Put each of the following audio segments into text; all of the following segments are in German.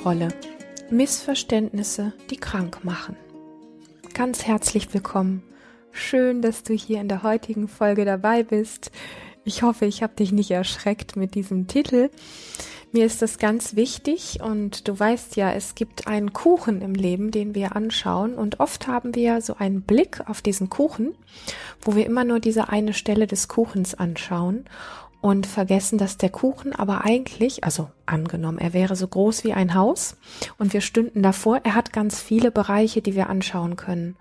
Opferrolle. Missverständnisse, die krank machen. Ganz herzlich willkommen. Schön, dass du hier in der heutigen Folge dabei bist. Ich hoffe, ich habe dich nicht erschreckt mit diesem Titel. Mir ist das ganz wichtig und du weißt ja, es gibt einen Kuchen im Leben, den wir anschauen und oft haben wir so einen Blick auf diesen Kuchen, wo wir immer nur diese eine Stelle des Kuchens anschauen und vergessen, dass der Kuchen aber eigentlich, also angenommen, er wäre so groß wie ein Haus und wir stünden davor, er hat ganz viele Bereiche, die wir anschauen können.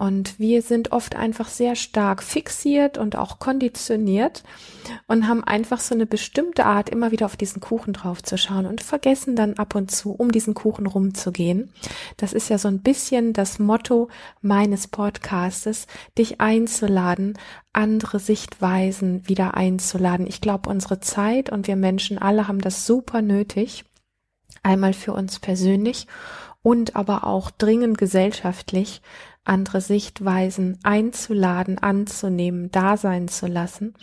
Und wir sind oft einfach sehr stark fixiert und auch konditioniert und haben einfach so eine bestimmte Art, immer wieder auf diesen Kuchen drauf zu schauen und vergessen dann ab und zu, um diesen Kuchen rumzugehen. Das ist ja so ein bisschen das Motto meines Podcastes, dich einzuladen, andere Sichtweisen wieder einzuladen. Ich glaube, unsere Zeit und wir Menschen alle haben das super nötig. Einmal für uns persönlich und aber auch dringend gesellschaftlich, andere Sichtweisen einzuladen, anzunehmen, da sein zu lassen.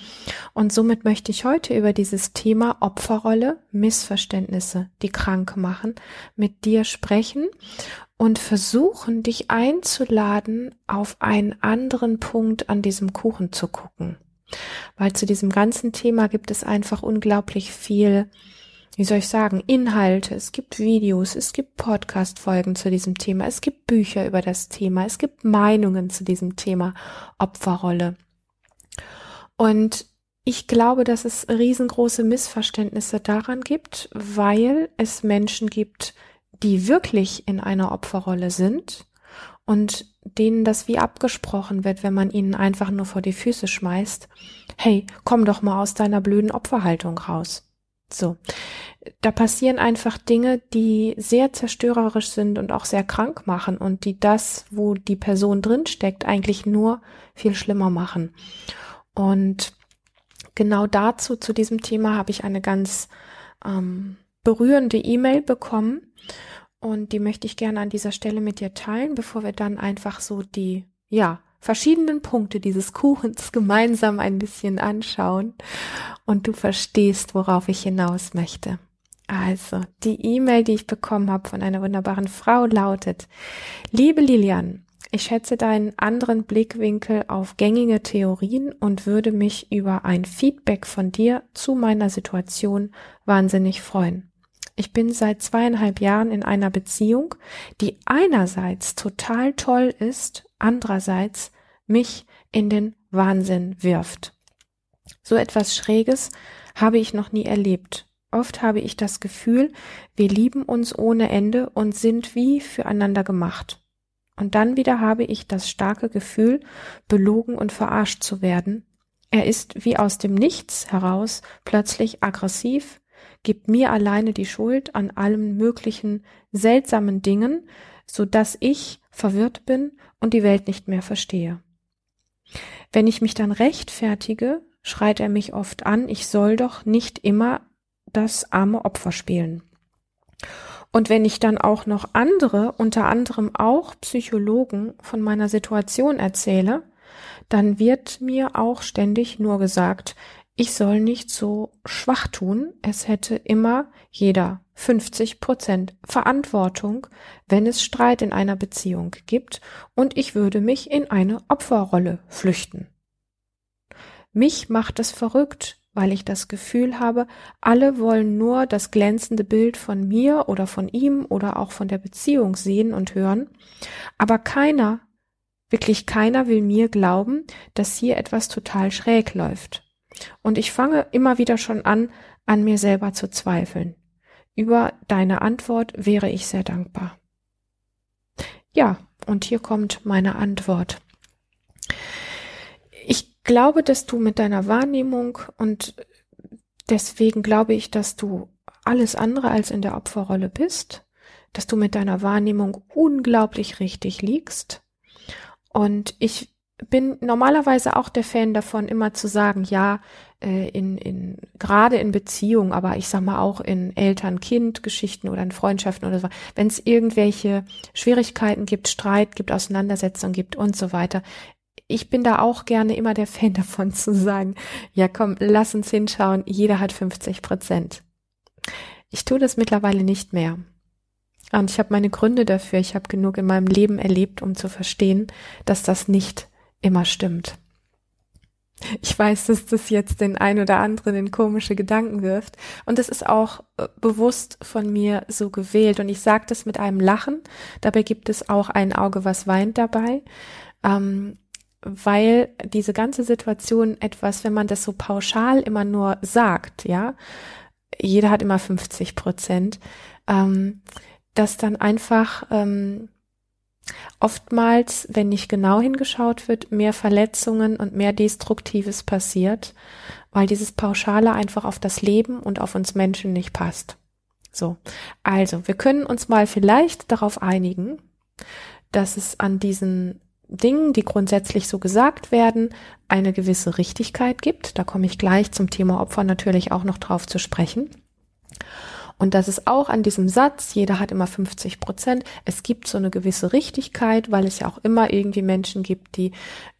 Und somit möchte ich heute über dieses Thema Opferrolle, Missverständnisse, die krank machen, mit dir sprechen und versuchen, dich einzuladen, auf einen anderen Punkt an diesem Kuchen zu gucken. Weil zu diesem ganzen Thema gibt es einfach unglaublich viel wie soll ich sagen, Inhalte, es gibt Videos, es gibt Podcast-Folgen zu diesem Thema, es gibt Bücher über das Thema, es gibt Meinungen zu diesem Thema Opferrolle. Und ich glaube, dass es riesengroße Missverständnisse daran gibt, weil es Menschen gibt, die wirklich in einer Opferrolle sind und denen das wie abgesprochen wird, wenn man ihnen einfach nur vor die Füße schmeißt. Hey, komm doch mal aus deiner blöden Opferhaltung raus. So, da passieren einfach Dinge, die sehr zerstörerisch sind und auch sehr krank machen und die das, wo die Person drinsteckt, eigentlich nur viel schlimmer machen. Und genau dazu, zu diesem Thema, habe ich eine ganz ähm, berührende E-Mail bekommen und die möchte ich gerne an dieser Stelle mit dir teilen, bevor wir dann einfach so die, ja, verschiedenen Punkte dieses Kuchens gemeinsam ein bisschen anschauen und du verstehst, worauf ich hinaus möchte. Also, die E-Mail, die ich bekommen habe von einer wunderbaren Frau lautet, liebe Lilian, ich schätze deinen anderen Blickwinkel auf gängige Theorien und würde mich über ein Feedback von dir zu meiner Situation wahnsinnig freuen. Ich bin seit zweieinhalb Jahren in einer Beziehung, die einerseits total toll ist, andererseits mich in den Wahnsinn wirft. So etwas Schräges habe ich noch nie erlebt. Oft habe ich das Gefühl, wir lieben uns ohne Ende und sind wie füreinander gemacht. Und dann wieder habe ich das starke Gefühl, belogen und verarscht zu werden. Er ist wie aus dem Nichts heraus plötzlich aggressiv, gibt mir alleine die Schuld an allen möglichen seltsamen Dingen, so dass ich verwirrt bin und die Welt nicht mehr verstehe. Wenn ich mich dann rechtfertige, schreit er mich oft an, ich soll doch nicht immer das arme Opfer spielen. Und wenn ich dann auch noch andere, unter anderem auch Psychologen, von meiner Situation erzähle, dann wird mir auch ständig nur gesagt, ich soll nicht so schwach tun, es hätte immer jeder 50 Prozent Verantwortung, wenn es Streit in einer Beziehung gibt und ich würde mich in eine Opferrolle flüchten. Mich macht es verrückt, weil ich das Gefühl habe, alle wollen nur das glänzende Bild von mir oder von ihm oder auch von der Beziehung sehen und hören, aber keiner, wirklich keiner will mir glauben, dass hier etwas total schräg läuft. Und ich fange immer wieder schon an, an mir selber zu zweifeln. Über deine Antwort wäre ich sehr dankbar. Ja, und hier kommt meine Antwort. Ich glaube, dass du mit deiner Wahrnehmung und deswegen glaube ich, dass du alles andere als in der Opferrolle bist, dass du mit deiner Wahrnehmung unglaublich richtig liegst. Und ich bin normalerweise auch der Fan davon, immer zu sagen, ja, äh, in, in gerade in Beziehungen, aber ich sag mal auch in Eltern-Kind-Geschichten oder in Freundschaften oder so, wenn es irgendwelche Schwierigkeiten gibt, Streit gibt, Auseinandersetzungen gibt und so weiter. Ich bin da auch gerne immer der Fan davon zu sagen, ja komm, lass uns hinschauen, jeder hat 50 Prozent. Ich tue das mittlerweile nicht mehr. Und ich habe meine Gründe dafür. Ich habe genug in meinem Leben erlebt, um zu verstehen, dass das nicht immer stimmt. Ich weiß, dass das jetzt den ein oder anderen in komische Gedanken wirft. Und es ist auch äh, bewusst von mir so gewählt. Und ich sage das mit einem Lachen. Dabei gibt es auch ein Auge, was weint dabei. Ähm, weil diese ganze Situation etwas, wenn man das so pauschal immer nur sagt, ja, jeder hat immer 50 Prozent, ähm, dass dann einfach ähm, oftmals, wenn nicht genau hingeschaut wird, mehr Verletzungen und mehr Destruktives passiert, weil dieses Pauschale einfach auf das Leben und auf uns Menschen nicht passt. So, also wir können uns mal vielleicht darauf einigen, dass es an diesen Dingen, die grundsätzlich so gesagt werden, eine gewisse Richtigkeit gibt. Da komme ich gleich zum Thema Opfer natürlich auch noch drauf zu sprechen. Und das ist auch an diesem Satz, jeder hat immer 50 Prozent. Es gibt so eine gewisse Richtigkeit, weil es ja auch immer irgendwie Menschen gibt, die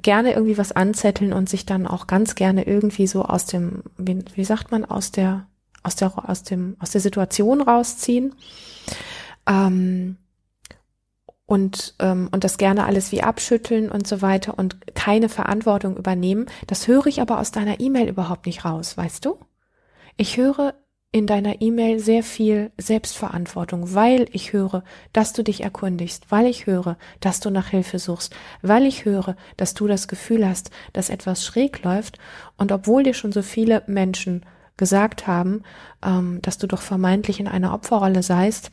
gerne irgendwie was anzetteln und sich dann auch ganz gerne irgendwie so aus dem, wie, wie sagt man, aus der, aus der, aus dem, aus der Situation rausziehen. Ähm, und, ähm, und das gerne alles wie abschütteln und so weiter und keine Verantwortung übernehmen. Das höre ich aber aus deiner E-Mail überhaupt nicht raus, weißt du? Ich höre in deiner E-Mail sehr viel Selbstverantwortung, weil ich höre, dass du dich erkundigst, weil ich höre, dass du nach Hilfe suchst, weil ich höre, dass du das Gefühl hast, dass etwas schräg läuft und obwohl dir schon so viele Menschen gesagt haben, ähm, dass du doch vermeintlich in einer Opferrolle seist,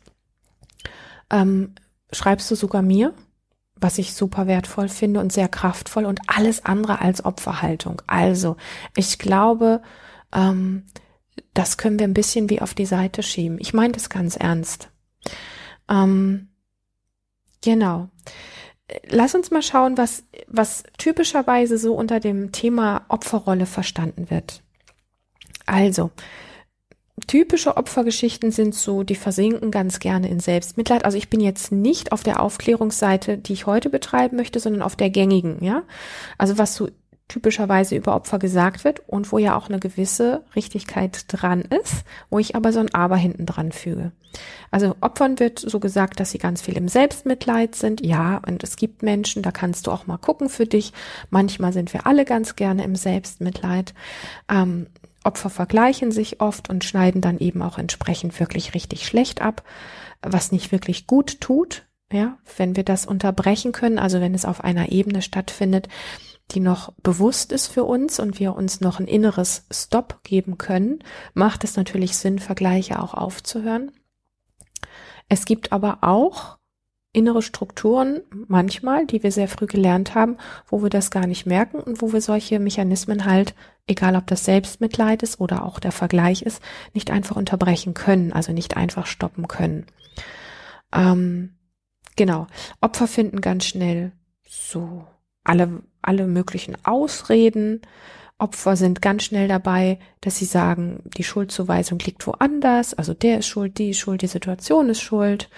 ähm, schreibst du sogar mir, was ich super wertvoll finde und sehr kraftvoll und alles andere als Opferhaltung. Also, ich glaube, ähm, das können wir ein bisschen wie auf die Seite schieben. Ich meine das ganz ernst. Ähm, genau. Lass uns mal schauen, was, was typischerweise so unter dem Thema Opferrolle verstanden wird. Also, typische Opfergeschichten sind so, die versinken ganz gerne in Selbstmitleid. Also ich bin jetzt nicht auf der Aufklärungsseite, die ich heute betreiben möchte, sondern auf der gängigen, ja. Also was so typischerweise über Opfer gesagt wird und wo ja auch eine gewisse Richtigkeit dran ist, wo ich aber so ein Aber hinten dran füge. Also Opfern wird so gesagt, dass sie ganz viel im Selbstmitleid sind. Ja, und es gibt Menschen, da kannst du auch mal gucken für dich. Manchmal sind wir alle ganz gerne im Selbstmitleid. Ähm, Opfer vergleichen sich oft und schneiden dann eben auch entsprechend wirklich richtig schlecht ab, was nicht wirklich gut tut. Ja, wenn wir das unterbrechen können, also wenn es auf einer Ebene stattfindet, die noch bewusst ist für uns und wir uns noch ein inneres Stop geben können, macht es natürlich Sinn, Vergleiche auch aufzuhören. Es gibt aber auch innere Strukturen manchmal, die wir sehr früh gelernt haben, wo wir das gar nicht merken und wo wir solche Mechanismen halt, egal ob das Selbstmitleid ist oder auch der Vergleich ist, nicht einfach unterbrechen können, also nicht einfach stoppen können. Ähm, genau. Opfer finden ganz schnell so alle, alle möglichen Ausreden. Opfer sind ganz schnell dabei, dass sie sagen, die Schuldzuweisung liegt woanders, also der ist schuld, die ist schuld, die Situation ist schuld.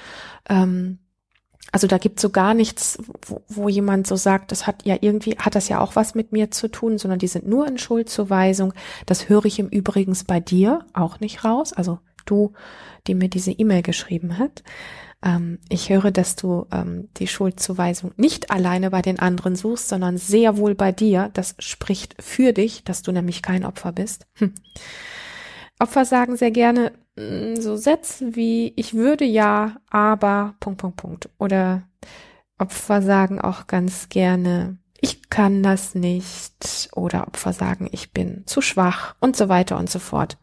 Ähm, also da gibt so gar nichts, wo, wo jemand so sagt, das hat ja irgendwie, hat das ja auch was mit mir zu tun, sondern die sind nur in Schuldzuweisung. Das höre ich im Übrigen bei dir auch nicht raus. Also du, die mir diese E-Mail geschrieben hat. Ähm, ich höre, dass du ähm, die Schuldzuweisung nicht alleine bei den anderen suchst, sondern sehr wohl bei dir. Das spricht für dich, dass du nämlich kein Opfer bist. Hm. Opfer sagen sehr gerne so Sätze wie ich würde ja, aber Punkt Punkt Punkt. Oder Opfer sagen auch ganz gerne ich kann das nicht. Oder Opfer sagen ich bin zu schwach und so weiter und so fort.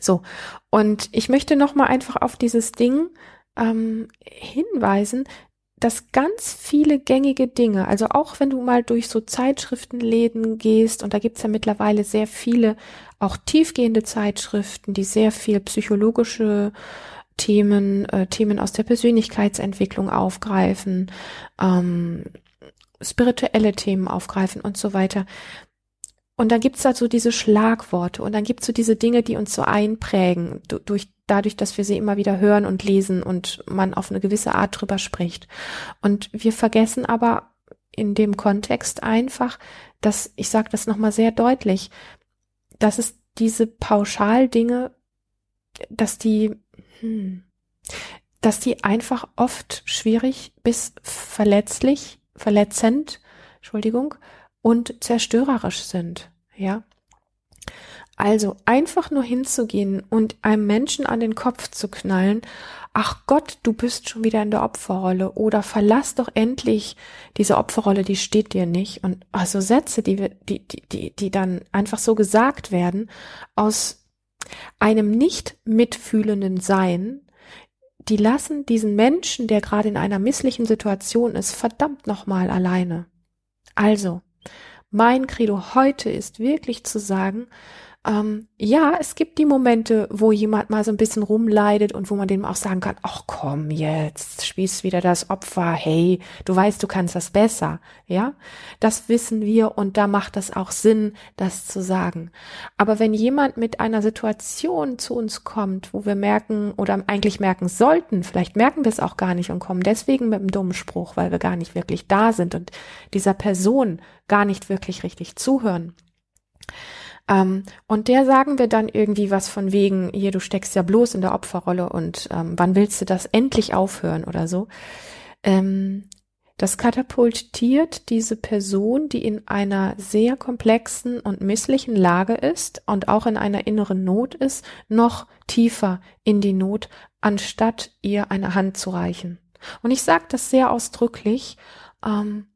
So. Und ich möchte noch mal einfach auf dieses Ding ähm, hinweisen, dass ganz viele gängige Dinge, also auch wenn du mal durch so Zeitschriftenläden gehst, und da gibt's ja mittlerweile sehr viele, auch tiefgehende Zeitschriften, die sehr viel psychologische Themen, äh, Themen aus der Persönlichkeitsentwicklung aufgreifen, ähm, spirituelle Themen aufgreifen und so weiter. Und dann gibt's da so diese Schlagworte und dann gibt's so diese Dinge, die uns so einprägen, durch, dadurch, dass wir sie immer wieder hören und lesen und man auf eine gewisse Art drüber spricht. Und wir vergessen aber in dem Kontext einfach, dass, ich sage das nochmal sehr deutlich, dass es diese Pauschaldinge, dass die, hm, dass die einfach oft schwierig bis verletzlich, verletzend, Entschuldigung, und zerstörerisch sind, ja. Also einfach nur hinzugehen und einem Menschen an den Kopf zu knallen, ach Gott, du bist schon wieder in der Opferrolle oder verlass doch endlich diese Opferrolle, die steht dir nicht. Und also Sätze, die, die, die, die, dann einfach so gesagt werden, aus einem nicht mitfühlenden Sein, die lassen diesen Menschen, der gerade in einer misslichen Situation ist, verdammt nochmal alleine. Also, mein Credo heute ist wirklich zu sagen, ähm, ja, es gibt die Momente, wo jemand mal so ein bisschen rumleidet und wo man dem auch sagen kann, ach komm jetzt, spielst wieder das Opfer, hey, du weißt, du kannst das besser, ja? Das wissen wir und da macht das auch Sinn, das zu sagen. Aber wenn jemand mit einer Situation zu uns kommt, wo wir merken oder eigentlich merken sollten, vielleicht merken wir es auch gar nicht und kommen deswegen mit einem dummen Spruch, weil wir gar nicht wirklich da sind und dieser Person gar nicht wirklich richtig zuhören, ähm, und der sagen wir dann irgendwie was von wegen, hier, du steckst ja bloß in der Opferrolle und ähm, wann willst du das endlich aufhören oder so. Ähm, das katapultiert diese Person, die in einer sehr komplexen und misslichen Lage ist und auch in einer inneren Not ist, noch tiefer in die Not, anstatt ihr eine Hand zu reichen. Und ich sage das sehr ausdrücklich, ähm,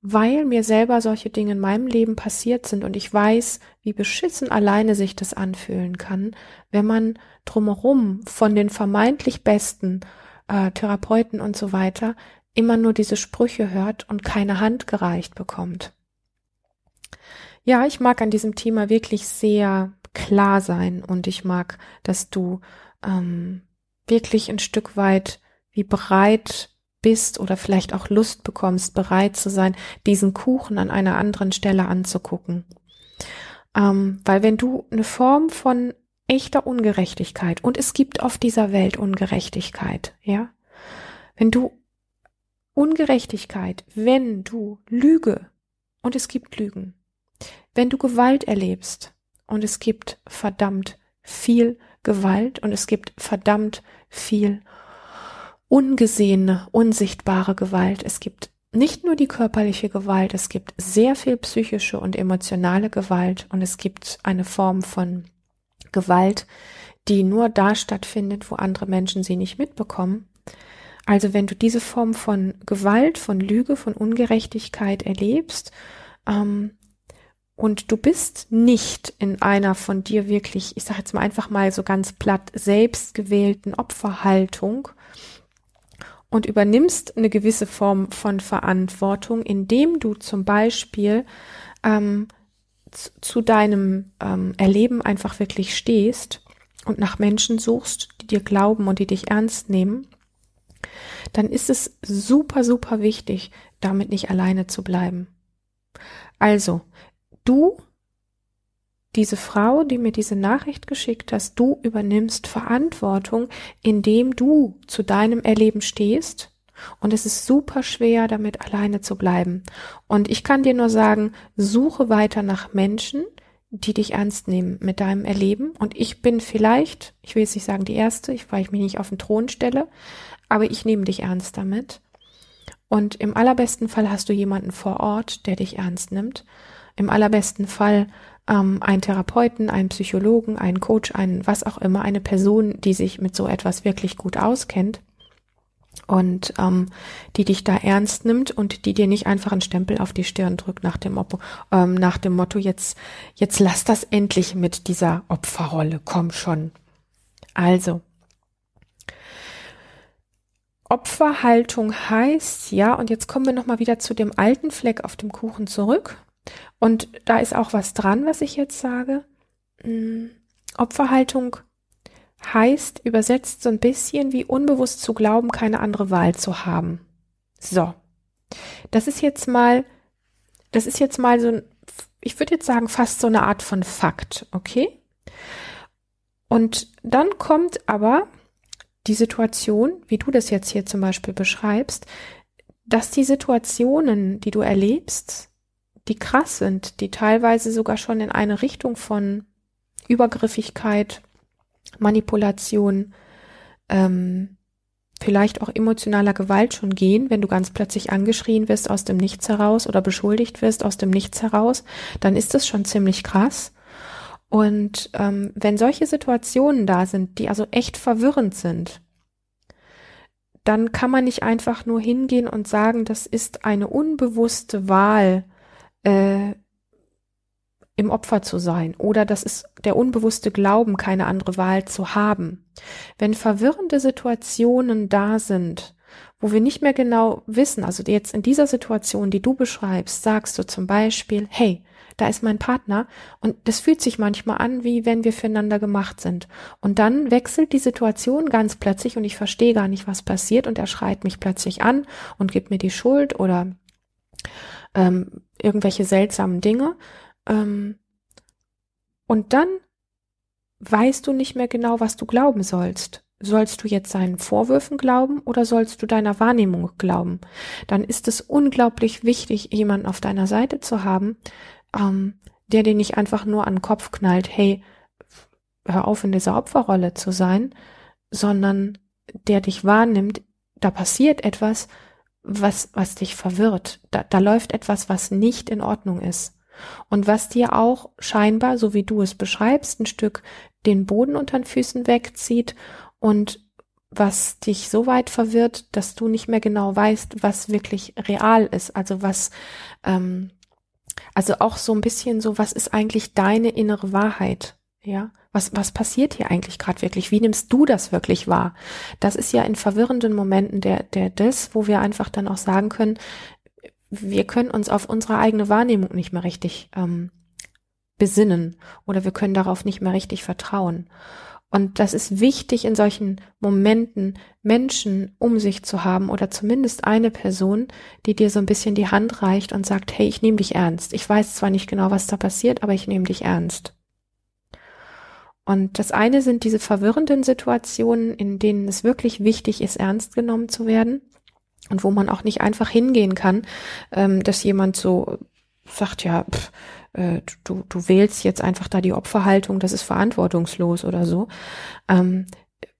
weil mir selber solche Dinge in meinem Leben passiert sind und ich weiß, wie beschissen alleine sich das anfühlen kann, wenn man drumherum von den vermeintlich besten äh, Therapeuten und so weiter immer nur diese Sprüche hört und keine Hand gereicht bekommt. Ja, ich mag an diesem Thema wirklich sehr klar sein und ich mag, dass du ähm, wirklich ein Stück weit wie bereit bist oder vielleicht auch Lust bekommst, bereit zu sein, diesen Kuchen an einer anderen Stelle anzugucken. Ähm, weil wenn du eine Form von echter Ungerechtigkeit, und es gibt auf dieser Welt Ungerechtigkeit, ja, wenn du Ungerechtigkeit, wenn du Lüge, und es gibt Lügen, wenn du Gewalt erlebst, und es gibt verdammt viel Gewalt und es gibt verdammt viel ungesehene, unsichtbare Gewalt. Es gibt nicht nur die körperliche Gewalt, es gibt sehr viel psychische und emotionale Gewalt und es gibt eine Form von Gewalt, die nur da stattfindet, wo andere Menschen sie nicht mitbekommen. Also wenn du diese Form von Gewalt, von Lüge, von Ungerechtigkeit erlebst, ähm, und du bist nicht in einer von dir wirklich, ich sage jetzt mal einfach mal so ganz platt, selbstgewählten Opferhaltung, und übernimmst eine gewisse Form von Verantwortung, indem du zum Beispiel ähm, zu, zu deinem ähm, Erleben einfach wirklich stehst und nach Menschen suchst, die dir glauben und die dich ernst nehmen, dann ist es super, super wichtig, damit nicht alleine zu bleiben. Also, du diese Frau, die mir diese Nachricht geschickt hast, du übernimmst Verantwortung, indem du zu deinem Erleben stehst. Und es ist super schwer, damit alleine zu bleiben. Und ich kann dir nur sagen, suche weiter nach Menschen, die dich ernst nehmen mit deinem Erleben. Und ich bin vielleicht, ich will jetzt nicht sagen die erste, weil ich mich nicht auf den Thron stelle, aber ich nehme dich ernst damit. Und im allerbesten Fall hast du jemanden vor Ort, der dich ernst nimmt. Im allerbesten Fall ähm, einen Therapeuten, einen Psychologen, einen Coach, einen was auch immer, eine Person, die sich mit so etwas wirklich gut auskennt und ähm, die dich da ernst nimmt und die dir nicht einfach einen Stempel auf die Stirn drückt nach dem, Oppo, ähm, nach dem Motto, jetzt, jetzt lass das endlich mit dieser Opferrolle, komm schon. Also, Opferhaltung heißt, ja, und jetzt kommen wir nochmal wieder zu dem alten Fleck auf dem Kuchen zurück. Und da ist auch was dran, was ich jetzt sage. Hm, Opferhaltung heißt übersetzt so ein bisschen wie unbewusst zu glauben, keine andere Wahl zu haben. So. Das ist jetzt mal, das ist jetzt mal so ein, ich würde jetzt sagen, fast so eine Art von Fakt, okay? Und dann kommt aber die Situation, wie du das jetzt hier zum Beispiel beschreibst, dass die Situationen, die du erlebst, die krass sind, die teilweise sogar schon in eine Richtung von Übergriffigkeit, Manipulation, ähm, vielleicht auch emotionaler Gewalt schon gehen, wenn du ganz plötzlich angeschrien wirst aus dem Nichts heraus oder beschuldigt wirst aus dem Nichts heraus, dann ist das schon ziemlich krass. Und ähm, wenn solche Situationen da sind, die also echt verwirrend sind, dann kann man nicht einfach nur hingehen und sagen, das ist eine unbewusste Wahl, äh, im Opfer zu sein oder das ist der unbewusste Glauben, keine andere Wahl zu haben. Wenn verwirrende Situationen da sind, wo wir nicht mehr genau wissen, also jetzt in dieser Situation, die du beschreibst, sagst du zum Beispiel, hey, da ist mein Partner und das fühlt sich manchmal an, wie wenn wir füreinander gemacht sind. Und dann wechselt die Situation ganz plötzlich und ich verstehe gar nicht, was passiert und er schreit mich plötzlich an und gibt mir die Schuld oder ähm, irgendwelche seltsamen Dinge ähm, und dann weißt du nicht mehr genau, was du glauben sollst. Sollst du jetzt seinen Vorwürfen glauben oder sollst du deiner Wahrnehmung glauben? Dann ist es unglaublich wichtig, jemanden auf deiner Seite zu haben, ähm, der dir nicht einfach nur an den Kopf knallt, hey, hör auf in dieser Opferrolle zu sein, sondern der dich wahrnimmt, da passiert etwas, was, was dich verwirrt. Da, da läuft etwas, was nicht in Ordnung ist und was dir auch scheinbar, so wie du es beschreibst, ein Stück den Boden unter den Füßen wegzieht und was dich so weit verwirrt, dass du nicht mehr genau weißt, was wirklich real ist, also was, ähm, also auch so ein bisschen so, was ist eigentlich deine innere Wahrheit? Ja, was, was passiert hier eigentlich gerade wirklich? Wie nimmst du das wirklich wahr? Das ist ja in verwirrenden Momenten der, der das, wo wir einfach dann auch sagen können, wir können uns auf unsere eigene Wahrnehmung nicht mehr richtig ähm, besinnen oder wir können darauf nicht mehr richtig vertrauen. Und das ist wichtig in solchen Momenten, Menschen um sich zu haben oder zumindest eine Person, die dir so ein bisschen die Hand reicht und sagt, hey, ich nehme dich ernst. Ich weiß zwar nicht genau, was da passiert, aber ich nehme dich ernst. Und das eine sind diese verwirrenden Situationen, in denen es wirklich wichtig ist, ernst genommen zu werden und wo man auch nicht einfach hingehen kann, ähm, dass jemand so sagt, ja, pff, äh, du, du wählst jetzt einfach da die Opferhaltung, das ist verantwortungslos oder so. Ähm,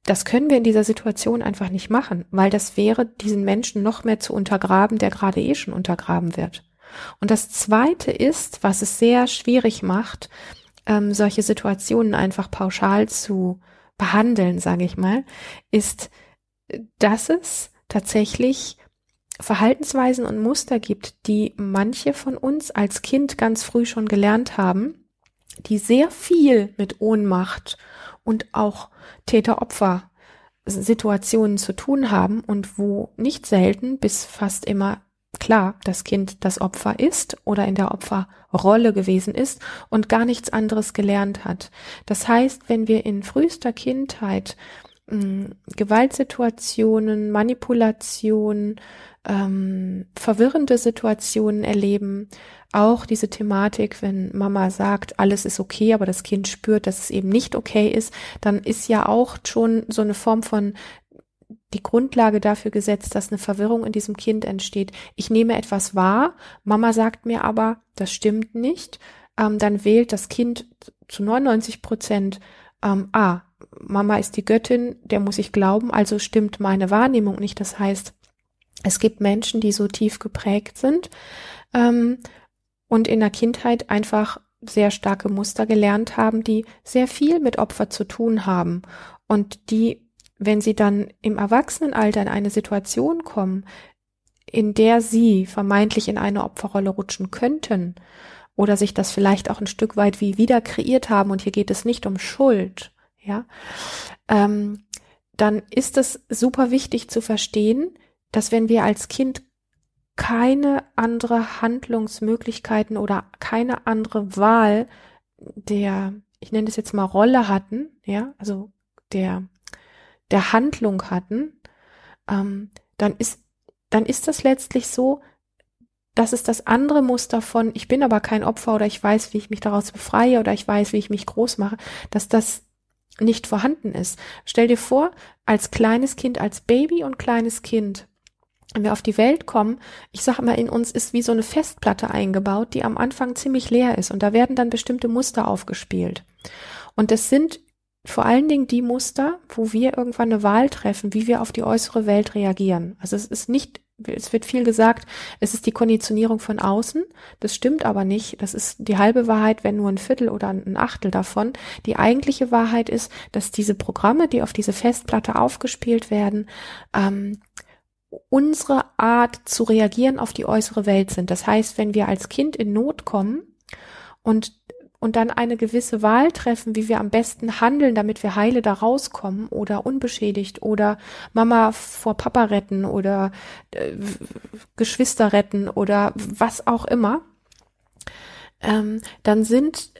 das können wir in dieser Situation einfach nicht machen, weil das wäre, diesen Menschen noch mehr zu untergraben, der gerade eh schon untergraben wird. Und das Zweite ist, was es sehr schwierig macht, ähm, solche Situationen einfach pauschal zu behandeln, sage ich mal, ist, dass es tatsächlich Verhaltensweisen und Muster gibt, die manche von uns als Kind ganz früh schon gelernt haben, die sehr viel mit Ohnmacht und auch Täter-Opfer Situationen zu tun haben und wo nicht selten bis fast immer klar das Kind das Opfer ist oder in der Opferrolle gewesen ist und gar nichts anderes gelernt hat. Das heißt, wenn wir in frühester Kindheit mh, Gewaltsituationen, Manipulation, ähm, verwirrende Situationen erleben. Auch diese Thematik, wenn Mama sagt, alles ist okay, aber das Kind spürt, dass es eben nicht okay ist, dann ist ja auch schon so eine Form von die Grundlage dafür gesetzt, dass eine Verwirrung in diesem Kind entsteht. Ich nehme etwas wahr, Mama sagt mir aber, das stimmt nicht. Ähm, dann wählt das Kind zu 99 Prozent, ähm, ah, Mama ist die Göttin, der muss ich glauben, also stimmt meine Wahrnehmung nicht. Das heißt, es gibt Menschen, die so tief geprägt sind ähm, und in der Kindheit einfach sehr starke Muster gelernt haben, die sehr viel mit Opfer zu tun haben und die, wenn sie dann im Erwachsenenalter in eine Situation kommen, in der sie vermeintlich in eine Opferrolle rutschen könnten oder sich das vielleicht auch ein Stück weit wie wieder kreiert haben und hier geht es nicht um Schuld, ja, ähm, dann ist es super wichtig zu verstehen, dass wenn wir als Kind keine andere Handlungsmöglichkeiten oder keine andere Wahl der, ich nenne das jetzt mal Rolle hatten, ja, also der, der Handlung hatten, ähm, dann ist, dann ist das letztlich so, dass es das andere Muster von, ich bin aber kein Opfer oder ich weiß, wie ich mich daraus befreie oder ich weiß, wie ich mich groß mache, dass das nicht vorhanden ist. Stell dir vor, als kleines Kind, als Baby und kleines Kind wenn wir auf die Welt kommen, ich sage mal, in uns ist wie so eine Festplatte eingebaut, die am Anfang ziemlich leer ist und da werden dann bestimmte Muster aufgespielt. Und es sind vor allen Dingen die Muster, wo wir irgendwann eine Wahl treffen, wie wir auf die äußere Welt reagieren. Also es ist nicht, es wird viel gesagt, es ist die Konditionierung von außen. Das stimmt aber nicht. Das ist die halbe Wahrheit, wenn nur ein Viertel oder ein Achtel davon. Die eigentliche Wahrheit ist, dass diese Programme, die auf diese Festplatte aufgespielt werden, ähm, unsere Art zu reagieren auf die äußere Welt sind. Das heißt, wenn wir als Kind in Not kommen und und dann eine gewisse Wahl treffen, wie wir am besten handeln, damit wir heile da rauskommen oder unbeschädigt oder Mama vor Papa retten oder äh, Geschwister retten oder was auch immer, ähm, dann sind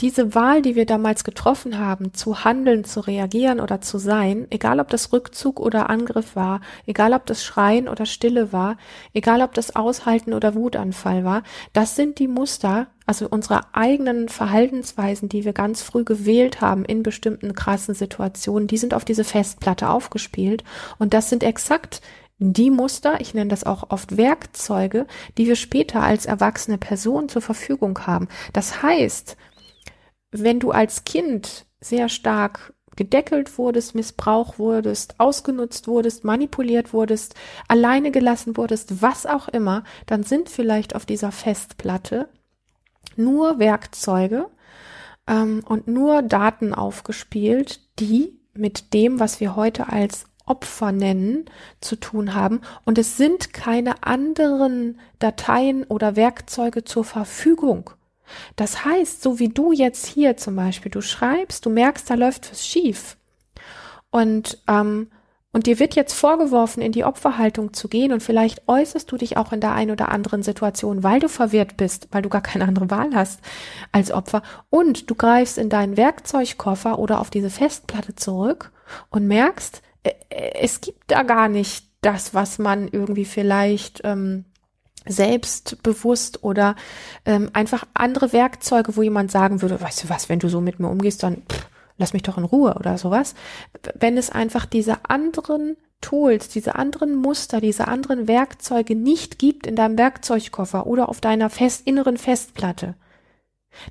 diese Wahl, die wir damals getroffen haben, zu handeln, zu reagieren oder zu sein, egal ob das Rückzug oder Angriff war, egal ob das Schreien oder Stille war, egal ob das Aushalten oder Wutanfall war, das sind die Muster, also unsere eigenen Verhaltensweisen, die wir ganz früh gewählt haben in bestimmten krassen Situationen, die sind auf diese Festplatte aufgespielt und das sind exakt die Muster, ich nenne das auch oft Werkzeuge, die wir später als erwachsene Person zur Verfügung haben. Das heißt, wenn du als Kind sehr stark gedeckelt wurdest, missbraucht wurdest, ausgenutzt wurdest, manipuliert wurdest, alleine gelassen wurdest, was auch immer, dann sind vielleicht auf dieser Festplatte nur Werkzeuge ähm, und nur Daten aufgespielt, die mit dem, was wir heute als Opfer nennen, zu tun haben. Und es sind keine anderen Dateien oder Werkzeuge zur Verfügung. Das heißt, so wie du jetzt hier zum Beispiel, du schreibst, du merkst, da läuft was schief. Und, ähm, und dir wird jetzt vorgeworfen, in die Opferhaltung zu gehen und vielleicht äußerst du dich auch in der einen oder anderen Situation, weil du verwirrt bist, weil du gar keine andere Wahl hast als Opfer und du greifst in deinen Werkzeugkoffer oder auf diese Festplatte zurück und merkst, äh, äh, es gibt da gar nicht das, was man irgendwie vielleicht ähm, selbstbewusst oder ähm, einfach andere Werkzeuge, wo jemand sagen würde, weißt du was, wenn du so mit mir umgehst, dann pff, lass mich doch in Ruhe oder sowas. Wenn es einfach diese anderen Tools, diese anderen Muster, diese anderen Werkzeuge nicht gibt in deinem Werkzeugkoffer oder auf deiner fest, inneren Festplatte,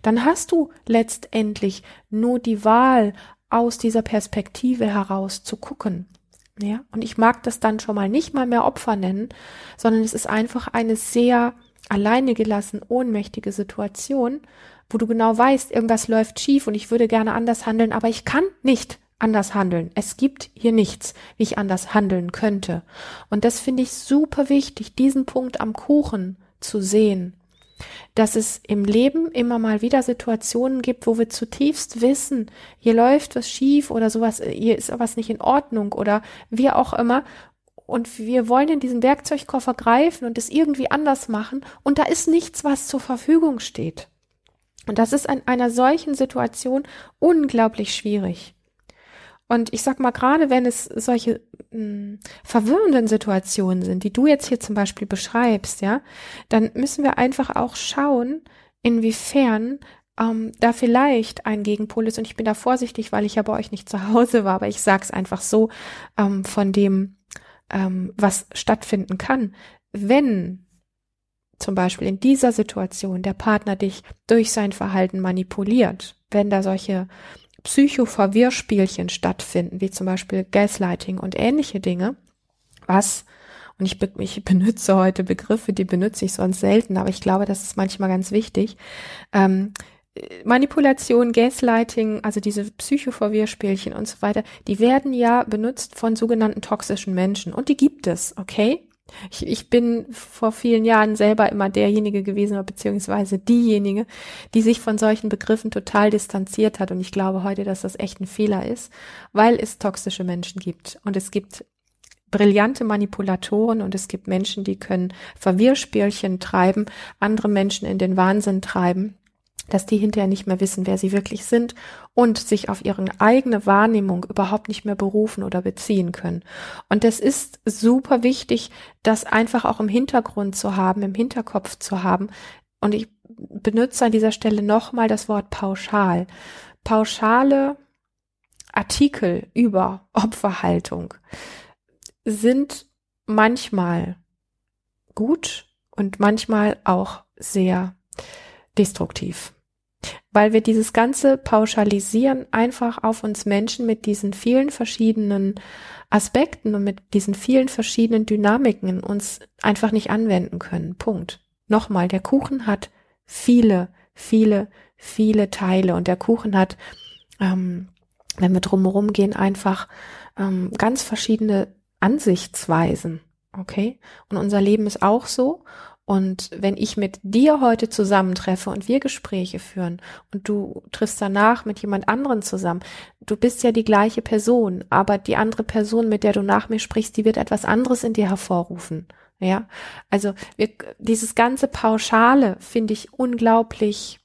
dann hast du letztendlich nur die Wahl, aus dieser Perspektive heraus zu gucken. Ja, und ich mag das dann schon mal nicht mal mehr Opfer nennen, sondern es ist einfach eine sehr alleine gelassen, ohnmächtige Situation, wo du genau weißt, irgendwas läuft schief und ich würde gerne anders handeln, aber ich kann nicht anders handeln. Es gibt hier nichts, wie ich anders handeln könnte. Und das finde ich super wichtig, diesen Punkt am Kuchen zu sehen dass es im Leben immer mal wieder Situationen gibt, wo wir zutiefst wissen, hier läuft was schief oder sowas, hier ist was nicht in Ordnung oder wie auch immer. Und wir wollen in diesen Werkzeugkoffer greifen und es irgendwie anders machen und da ist nichts, was zur Verfügung steht. Und das ist in einer solchen Situation unglaublich schwierig. Und ich sag mal, gerade wenn es solche mh, hm, verwirrenden Situationen sind, die du jetzt hier zum Beispiel beschreibst, ja, dann müssen wir einfach auch schauen, inwiefern ähm, da vielleicht ein Gegenpol ist. Und ich bin da vorsichtig, weil ich ja bei euch nicht zu Hause war, aber ich sag's einfach so ähm, von dem, ähm, was stattfinden kann. Wenn zum Beispiel in dieser Situation der Partner dich durch sein Verhalten manipuliert, wenn da solche Psychoverwirrspielchen stattfinden, wie zum Beispiel Gaslighting und ähnliche Dinge, was, und ich, ich benutze heute Begriffe, die benutze ich sonst selten, aber ich glaube, das ist manchmal ganz wichtig, ähm, Manipulation, Gaslighting, also diese Psychoverwirrspielchen und so weiter, die werden ja benutzt von sogenannten toxischen Menschen und die gibt es, okay? Ich, ich bin vor vielen Jahren selber immer derjenige gewesen, beziehungsweise diejenige, die sich von solchen Begriffen total distanziert hat. Und ich glaube heute, dass das echt ein Fehler ist, weil es toxische Menschen gibt. Und es gibt brillante Manipulatoren und es gibt Menschen, die können Verwirrspielchen treiben, andere Menschen in den Wahnsinn treiben dass die hinterher nicht mehr wissen, wer sie wirklich sind und sich auf ihre eigene Wahrnehmung überhaupt nicht mehr berufen oder beziehen können. Und es ist super wichtig, das einfach auch im Hintergrund zu haben, im Hinterkopf zu haben. Und ich benutze an dieser Stelle nochmal das Wort pauschal. Pauschale Artikel über Opferhaltung sind manchmal gut und manchmal auch sehr destruktiv. weil wir dieses ganze Pauschalisieren einfach auf uns Menschen mit diesen vielen verschiedenen Aspekten und mit diesen vielen verschiedenen Dynamiken uns einfach nicht anwenden können. Punkt. Nochmal, der Kuchen hat viele, viele, viele Teile und der Kuchen hat, ähm, wenn wir drumherum gehen, einfach ähm, ganz verschiedene Ansichtsweisen. Okay? Und unser Leben ist auch so. Und wenn ich mit dir heute zusammentreffe und wir Gespräche führen und du triffst danach mit jemand anderen zusammen, du bist ja die gleiche Person, aber die andere Person, mit der du nach mir sprichst, die wird etwas anderes in dir hervorrufen. Ja, also wir, dieses ganze Pauschale finde ich unglaublich,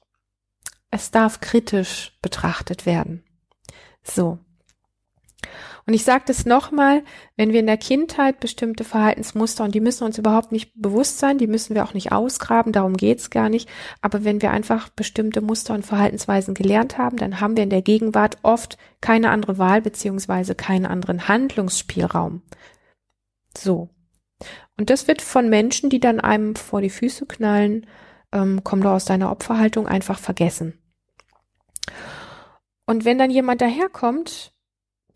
es darf kritisch betrachtet werden. So. Und ich sage das nochmal, wenn wir in der Kindheit bestimmte Verhaltensmuster, und die müssen uns überhaupt nicht bewusst sein, die müssen wir auch nicht ausgraben, darum geht's gar nicht, aber wenn wir einfach bestimmte Muster und Verhaltensweisen gelernt haben, dann haben wir in der Gegenwart oft keine andere Wahl beziehungsweise keinen anderen Handlungsspielraum. So. Und das wird von Menschen, die dann einem vor die Füße knallen, ähm, komm du aus deiner Opferhaltung, einfach vergessen. Und wenn dann jemand daherkommt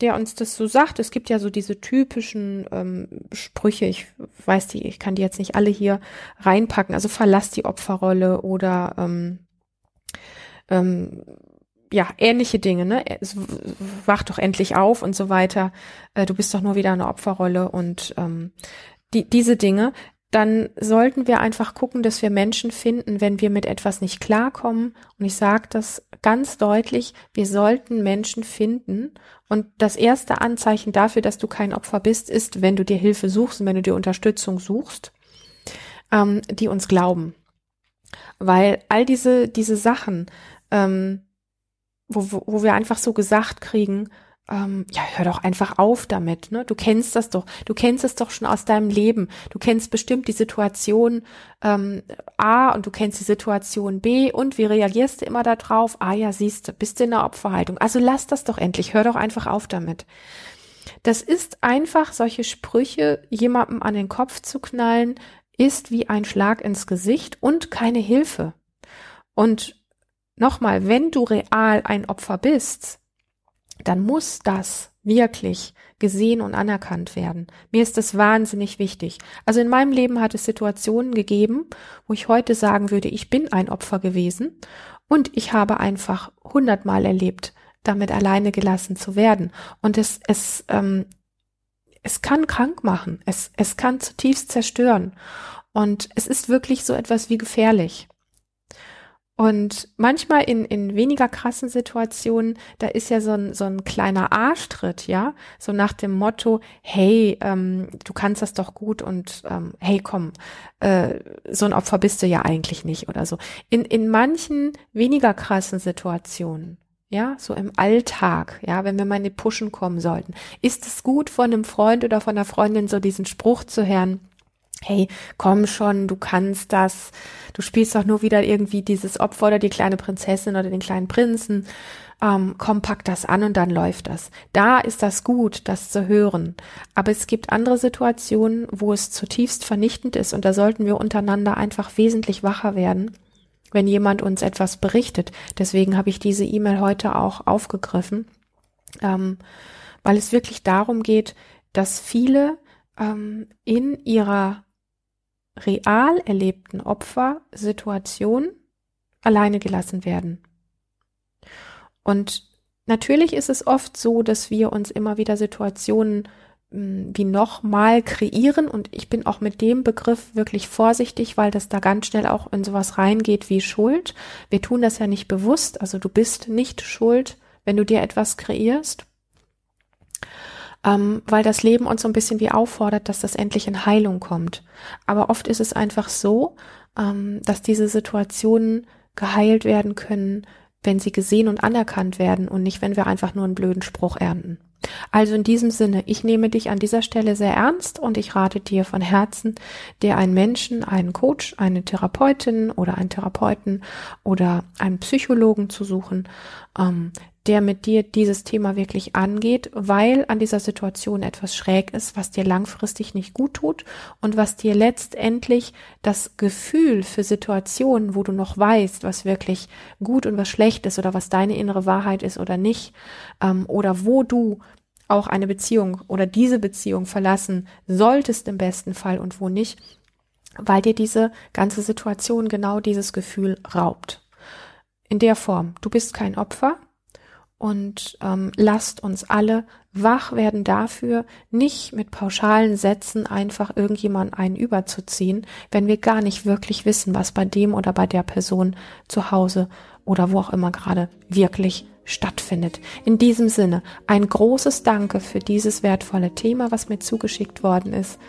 der uns das so sagt. Es gibt ja so diese typischen ähm, Sprüche, ich weiß die, ich kann die jetzt nicht alle hier reinpacken, also verlass die Opferrolle oder ähm, ähm, ja, ähnliche Dinge, ne? Es wach doch endlich auf und so weiter. Äh, du bist doch nur wieder eine Opferrolle und ähm, die, diese Dinge, dann sollten wir einfach gucken, dass wir Menschen finden, wenn wir mit etwas nicht klarkommen. Und ich sage das ganz deutlich, wir sollten Menschen finden. Und das erste Anzeichen dafür, dass du kein Opfer bist, ist, wenn du dir Hilfe suchst und wenn du dir Unterstützung suchst, ähm, die uns glauben. Weil all diese, diese Sachen, ähm, wo, wo, wo wir einfach so gesagt kriegen, ähm, ja, hör doch einfach auf damit, ne? Du kennst das doch. Du kennst es doch schon aus deinem Leben. Du kennst bestimmt die Situation ähm, A und du kennst die Situation B und wie reagierst du immer darauf? Ah ja, siehst du, bist du in der Opferhaltung. Also lass das doch endlich. Hör doch einfach auf damit. Das ist einfach, solche Sprüche jemandem an den Kopf zu knallen, ist wie ein Schlag ins Gesicht und keine Hilfe. Und nochmal, wenn du real ein Opfer bist, dann muss das wirklich gesehen und anerkannt werden. Mir ist das wahnsinnig wichtig. Also in meinem Leben hat es Situationen gegeben, wo ich heute sagen würde, ich bin ein Opfer gewesen und ich habe einfach hundertmal erlebt, damit alleine gelassen zu werden. Und es, es, ähm, es kann krank machen. Es, es kann zutiefst zerstören. Und es ist wirklich so etwas wie gefährlich. Und manchmal in, in weniger krassen Situationen, da ist ja so ein, so ein kleiner Arschtritt, ja, so nach dem Motto, hey, ähm, du kannst das doch gut und ähm, hey, komm, äh, so ein Opfer bist du ja eigentlich nicht oder so. In, in manchen weniger krassen Situationen, ja, so im Alltag, ja, wenn wir mal in die Pushen kommen sollten, ist es gut von einem Freund oder von einer Freundin so diesen Spruch zu hören, hey, komm schon, du kannst das, du spielst doch nur wieder irgendwie dieses Opfer oder die kleine Prinzessin oder den kleinen Prinzen, ähm, komm, pack das an und dann läuft das. Da ist das gut, das zu hören. Aber es gibt andere Situationen, wo es zutiefst vernichtend ist und da sollten wir untereinander einfach wesentlich wacher werden, wenn jemand uns etwas berichtet. Deswegen habe ich diese E-Mail heute auch aufgegriffen, ähm, weil es wirklich darum geht, dass viele ähm, in ihrer real erlebten Opfersituation alleine gelassen werden. Und natürlich ist es oft so, dass wir uns immer wieder Situationen hm, wie nochmal kreieren und ich bin auch mit dem Begriff wirklich vorsichtig, weil das da ganz schnell auch in sowas reingeht wie Schuld. Wir tun das ja nicht bewusst, also du bist nicht schuld, wenn du dir etwas kreierst ähm, weil das Leben uns so ein bisschen wie auffordert, dass das endlich in Heilung kommt. Aber oft ist es einfach so, ähm, dass diese Situationen geheilt werden können, wenn sie gesehen und anerkannt werden und nicht, wenn wir einfach nur einen blöden Spruch ernten. Also in diesem Sinne, ich nehme dich an dieser Stelle sehr ernst und ich rate dir von Herzen, dir einen Menschen, einen Coach, eine Therapeutin oder einen Therapeuten oder einen Psychologen zu suchen, ähm, der mit dir dieses Thema wirklich angeht, weil an dieser Situation etwas schräg ist, was dir langfristig nicht gut tut und was dir letztendlich das Gefühl für Situationen, wo du noch weißt, was wirklich gut und was schlecht ist oder was deine innere Wahrheit ist oder nicht, ähm, oder wo du auch eine Beziehung oder diese Beziehung verlassen solltest im besten Fall und wo nicht, weil dir diese ganze Situation genau dieses Gefühl raubt. In der Form, du bist kein Opfer, und ähm, lasst uns alle wach werden dafür, nicht mit pauschalen Sätzen einfach irgendjemand einen überzuziehen, wenn wir gar nicht wirklich wissen, was bei dem oder bei der Person zu Hause oder wo auch immer gerade wirklich stattfindet. In diesem Sinne ein großes Danke für dieses wertvolle Thema, was mir zugeschickt worden ist.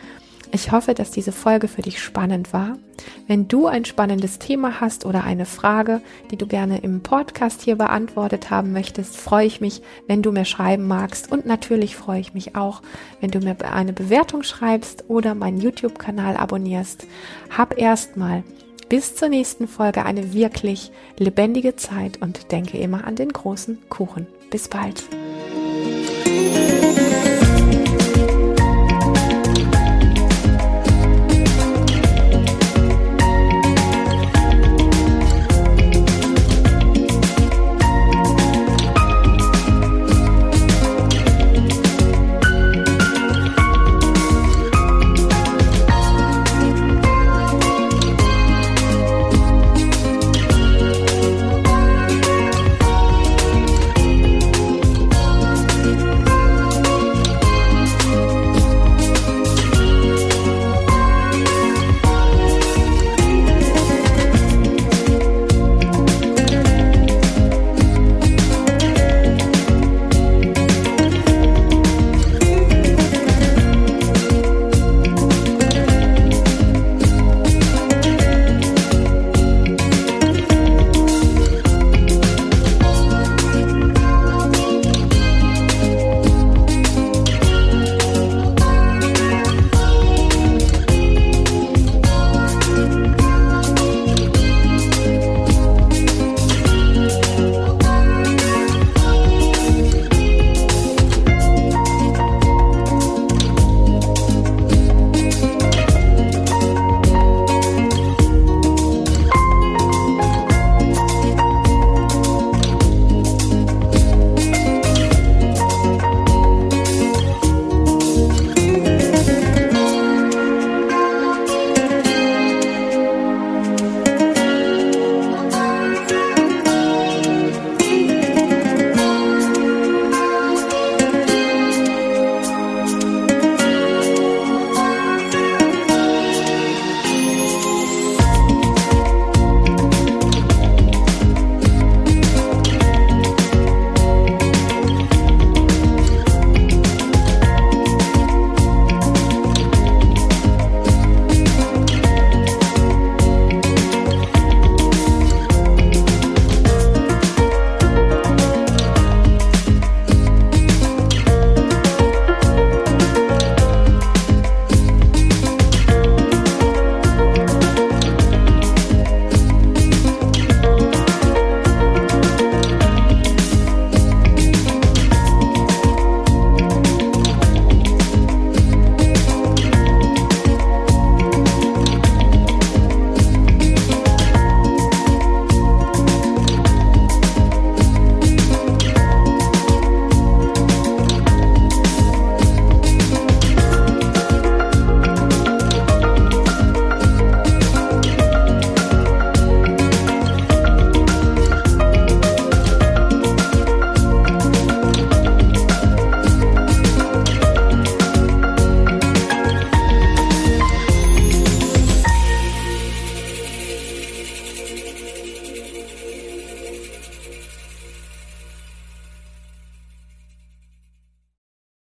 Ich hoffe, dass diese Folge für dich spannend war. Wenn du ein spannendes Thema hast oder eine Frage, die du gerne im Podcast hier beantwortet haben möchtest, freue ich mich, wenn du mir schreiben magst. Und natürlich freue ich mich auch, wenn du mir eine Bewertung schreibst oder meinen YouTube-Kanal abonnierst. Hab erstmal bis zur nächsten Folge eine wirklich lebendige Zeit und denke immer an den großen Kuchen. Bis bald.